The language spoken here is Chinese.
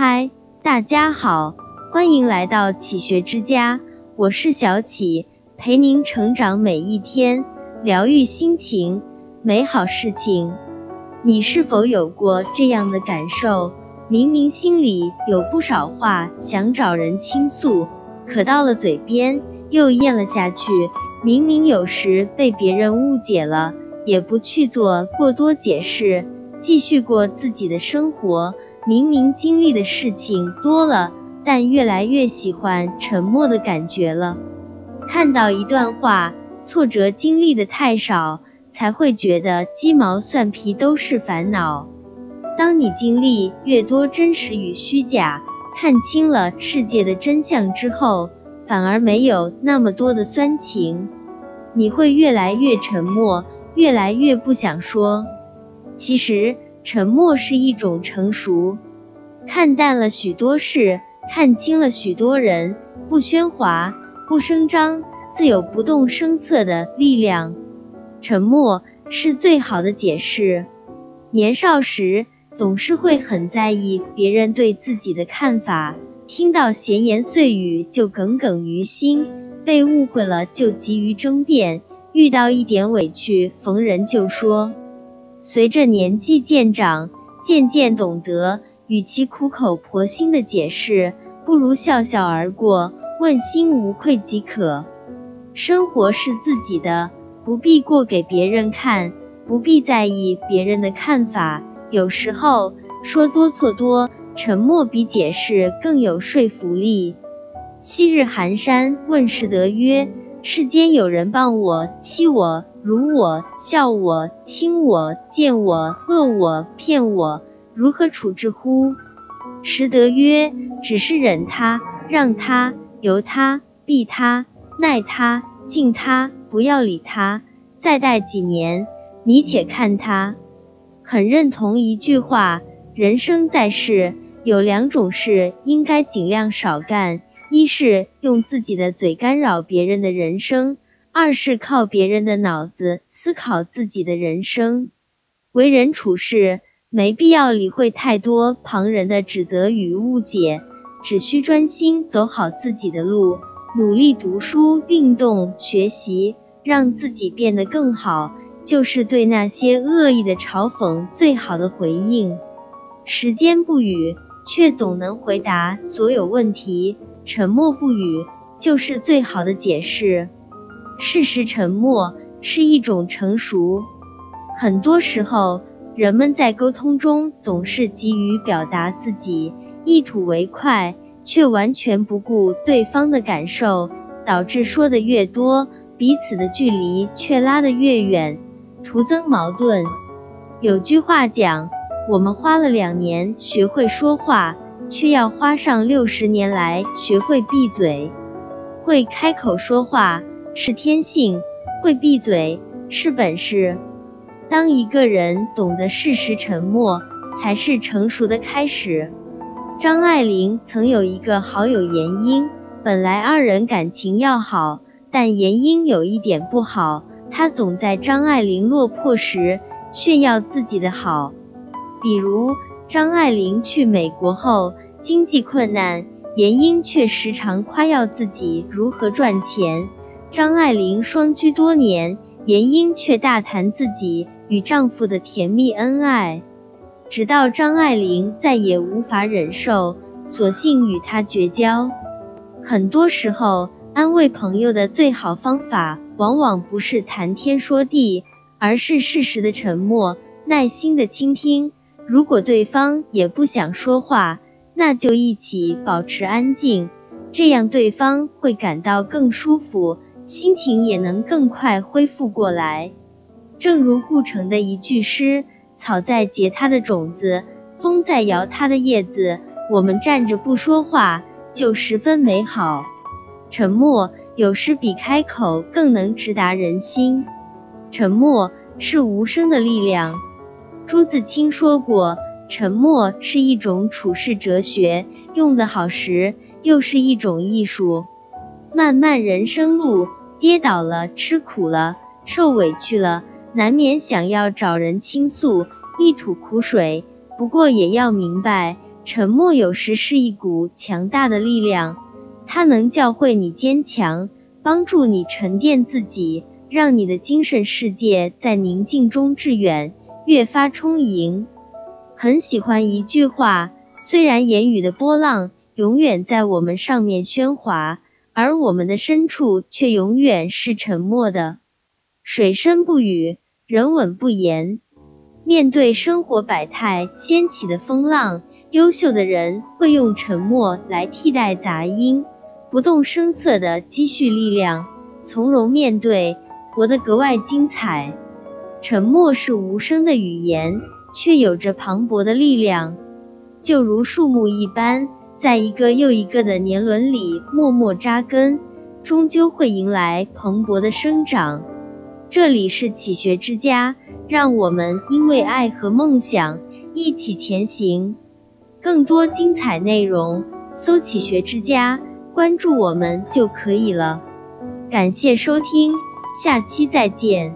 嗨，大家好，欢迎来到启学之家，我是小启，陪您成长每一天，疗愈心情，美好事情。你是否有过这样的感受？明明心里有不少话想找人倾诉，可到了嘴边又咽了下去。明明有时被别人误解了，也不去做过多解释，继续过自己的生活。明明经历的事情多了，但越来越喜欢沉默的感觉了。看到一段话，挫折经历的太少，才会觉得鸡毛蒜皮都是烦恼。当你经历越多真实与虚假，看清了世界的真相之后，反而没有那么多的酸情，你会越来越沉默，越来越不想说。其实，沉默是一种成熟，看淡了许多事，看清了许多人，不喧哗，不声张，自有不动声色的力量。沉默是最好的解释。年少时，总是会很在意别人对自己的看法。听到闲言碎语就耿耿于心，被误会了就急于争辩，遇到一点委屈逢人就说。随着年纪渐长，渐渐懂得，与其苦口婆心的解释，不如笑笑而过，问心无愧即可。生活是自己的，不必过给别人看，不必在意别人的看法。有时候说多错多。沉默比解释更有说服力。昔日寒山问拾得曰：“世间有人谤我、欺我、辱我、笑我、轻我、贱我、恶我、骗我，如何处置乎？”拾得曰：“只是忍他、让他、由他、避他、耐他、敬他，不要理他。再待几年，你且看他。”很认同一句话：人生在世。有两种事应该尽量少干，一是用自己的嘴干扰别人的人生，二是靠别人的脑子思考自己的人生。为人处事，没必要理会太多旁人的指责与误解，只需专心走好自己的路，努力读书、运动、学习，让自己变得更好，就是对那些恶意的嘲讽最好的回应。时间不语。却总能回答所有问题，沉默不语就是最好的解释。事实沉默是一种成熟。很多时候，人们在沟通中总是急于表达自己，一吐为快，却完全不顾对方的感受，导致说的越多，彼此的距离却拉得越远，徒增矛盾。有句话讲。我们花了两年学会说话，却要花上六十年来学会闭嘴。会开口说话是天性，会闭嘴是本事。当一个人懂得适时沉默，才是成熟的开始。张爱玲曾有一个好友严英，本来二人感情要好，但严英有一点不好，她总在张爱玲落魄时炫耀自己的好。比如张爱玲去美国后经济困难，严英却时常夸耀自己如何赚钱。张爱玲双居多年，严英却大谈自己与丈夫的甜蜜恩爱。直到张爱玲再也无法忍受，索性与他绝交。很多时候，安慰朋友的最好方法，往往不是谈天说地，而是适时的沉默，耐心的倾听。如果对方也不想说话，那就一起保持安静，这样对方会感到更舒服，心情也能更快恢复过来。正如顾城的一句诗：“草在结它的种子，风在摇它的叶子，我们站着不说话，就十分美好。”沉默有时比开口更能直达人心，沉默是无声的力量。朱自清说过：“沉默是一种处世哲学，用得好时又是一种艺术。漫漫人生路，跌倒了，吃苦了，受委屈了，难免想要找人倾诉，一吐苦水。不过也要明白，沉默有时是一股强大的力量，它能教会你坚强，帮助你沉淀自己，让你的精神世界在宁静中致远，越发充盈。很喜欢一句话：虽然言语的波浪永远在我们上面喧哗，而我们的深处却永远是沉默的。水深不语，人稳不言。面对生活百态掀起的风浪。优秀的人会用沉默来替代杂音，不动声色的积蓄力量，从容面对，活得格外精彩。沉默是无声的语言，却有着磅礴的力量，就如树木一般，在一个又一个的年轮里默默扎根，终究会迎来蓬勃的生长。这里是启学之家，让我们因为爱和梦想一起前行。更多精彩内容，搜“启学之家”，关注我们就可以了。感谢收听，下期再见。